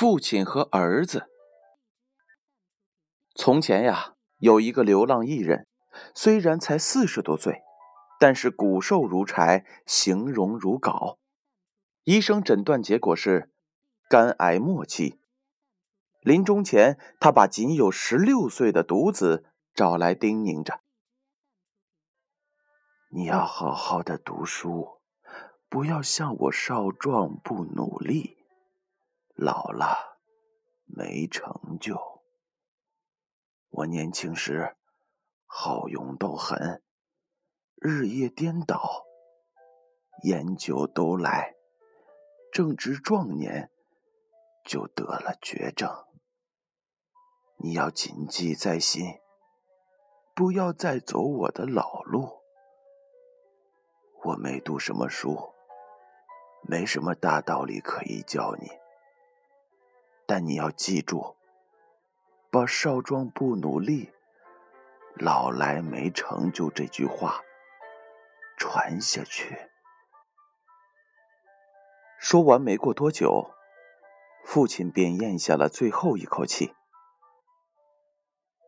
父亲和儿子。从前呀，有一个流浪艺人，虽然才四十多岁，但是骨瘦如柴，形容如槁。医生诊断结果是肝癌末期。临终前，他把仅有十六岁的独子找来，叮咛着：“你要好好的读书，不要像我少壮不努力。”老了，没成就。我年轻时好勇斗狠，日夜颠倒，烟酒都来，正值壮年就得了绝症。你要谨记在心，不要再走我的老路。我没读什么书，没什么大道理可以教你。但你要记住，把“少壮不努力，老来没成就”这句话传下去。说完，没过多久，父亲便咽下了最后一口气。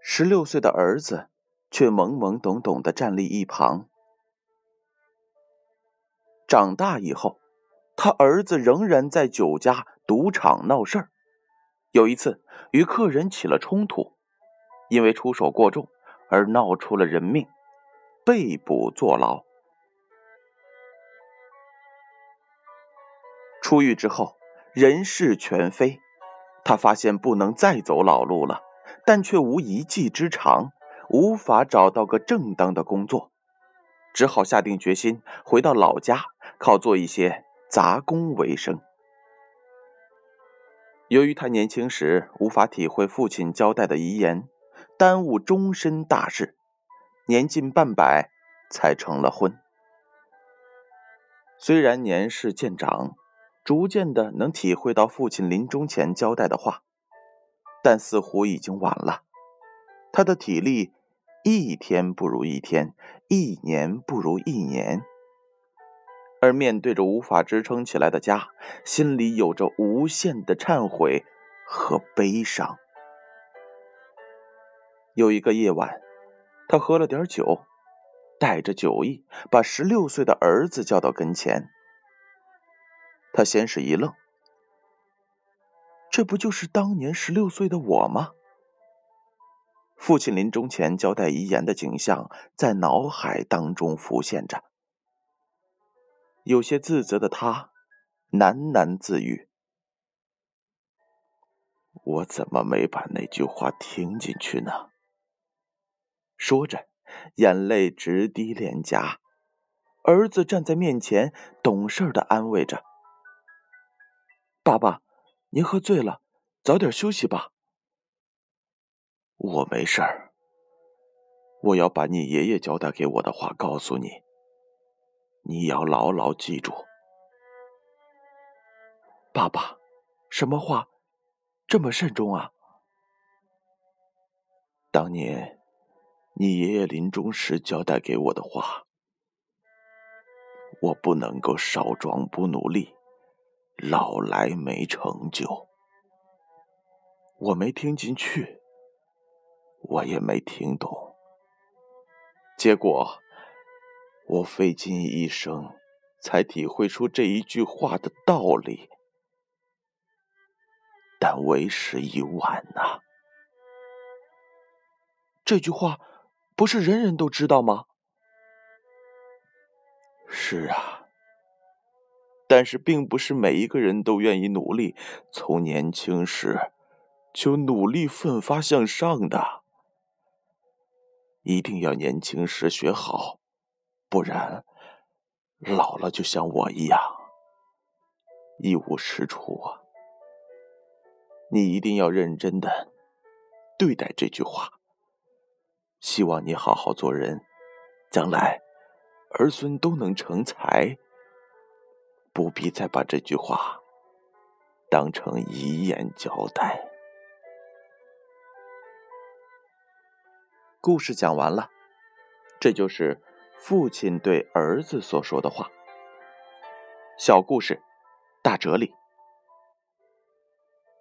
十六岁的儿子却懵懵懂懂的站立一旁。长大以后，他儿子仍然在酒家、赌场闹事儿。有一次，与客人起了冲突，因为出手过重而闹出了人命，被捕坐牢。出狱之后，人事全非，他发现不能再走老路了，但却无一技之长，无法找到个正当的工作，只好下定决心回到老家，靠做一些杂工为生。由于他年轻时无法体会父亲交代的遗言，耽误终身大事，年近半百才成了婚。虽然年事渐长，逐渐的能体会到父亲临终前交代的话，但似乎已经晚了。他的体力一天不如一天，一年不如一年。而面对着无法支撑起来的家，心里有着无限的忏悔和悲伤。有一个夜晚，他喝了点酒，带着酒意，把十六岁的儿子叫到跟前。他先是一愣，这不就是当年十六岁的我吗？父亲临终前交代遗言的景象在脑海当中浮现着。有些自责的他，喃喃自语：“我怎么没把那句话听进去呢？”说着，眼泪直滴脸颊。儿子站在面前，懂事的安慰着：“爸爸，您喝醉了，早点休息吧。”“我没事儿。我要把你爷爷交代给我的话告诉你。”你要牢牢记住，爸爸，什么话这么慎重啊？当年你爷爷临终时交代给我的话，我不能够少壮不努力，老来没成就。我没听进去，我也没听懂，结果。我费尽一生，才体会出这一句话的道理，但为时已晚呐。这句话不是人人都知道吗？是啊，但是并不是每一个人都愿意努力，从年轻时就努力奋发向上的。一定要年轻时学好。不然，老了就像我一样一无是处啊！你一定要认真的对待这句话。希望你好好做人，将来儿孙都能成才。不必再把这句话当成遗言交代。故事讲完了，这就是。父亲对儿子所说的话，小故事，大哲理。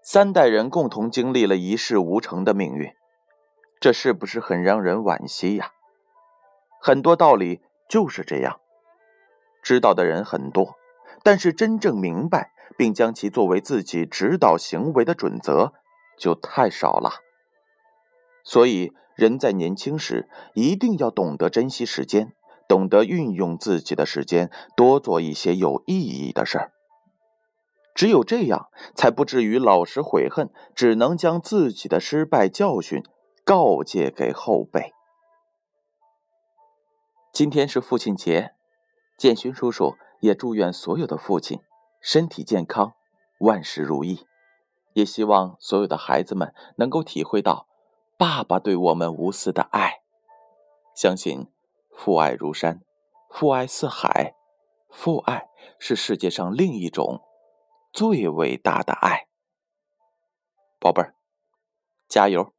三代人共同经历了一事无成的命运，这是不是很让人惋惜呀？很多道理就是这样，知道的人很多，但是真正明白并将其作为自己指导行为的准则就太少了。所以，人在年轻时一定要懂得珍惜时间，懂得运用自己的时间，多做一些有意义的事儿。只有这样，才不至于老是悔恨，只能将自己的失败教训告诫给后辈。今天是父亲节，建勋叔叔也祝愿所有的父亲身体健康，万事如意。也希望所有的孩子们能够体会到爸爸对我们无私的爱，相信父爱如山，父爱似海，父爱是世界上另一种。最伟大的爱，宝贝儿，加油！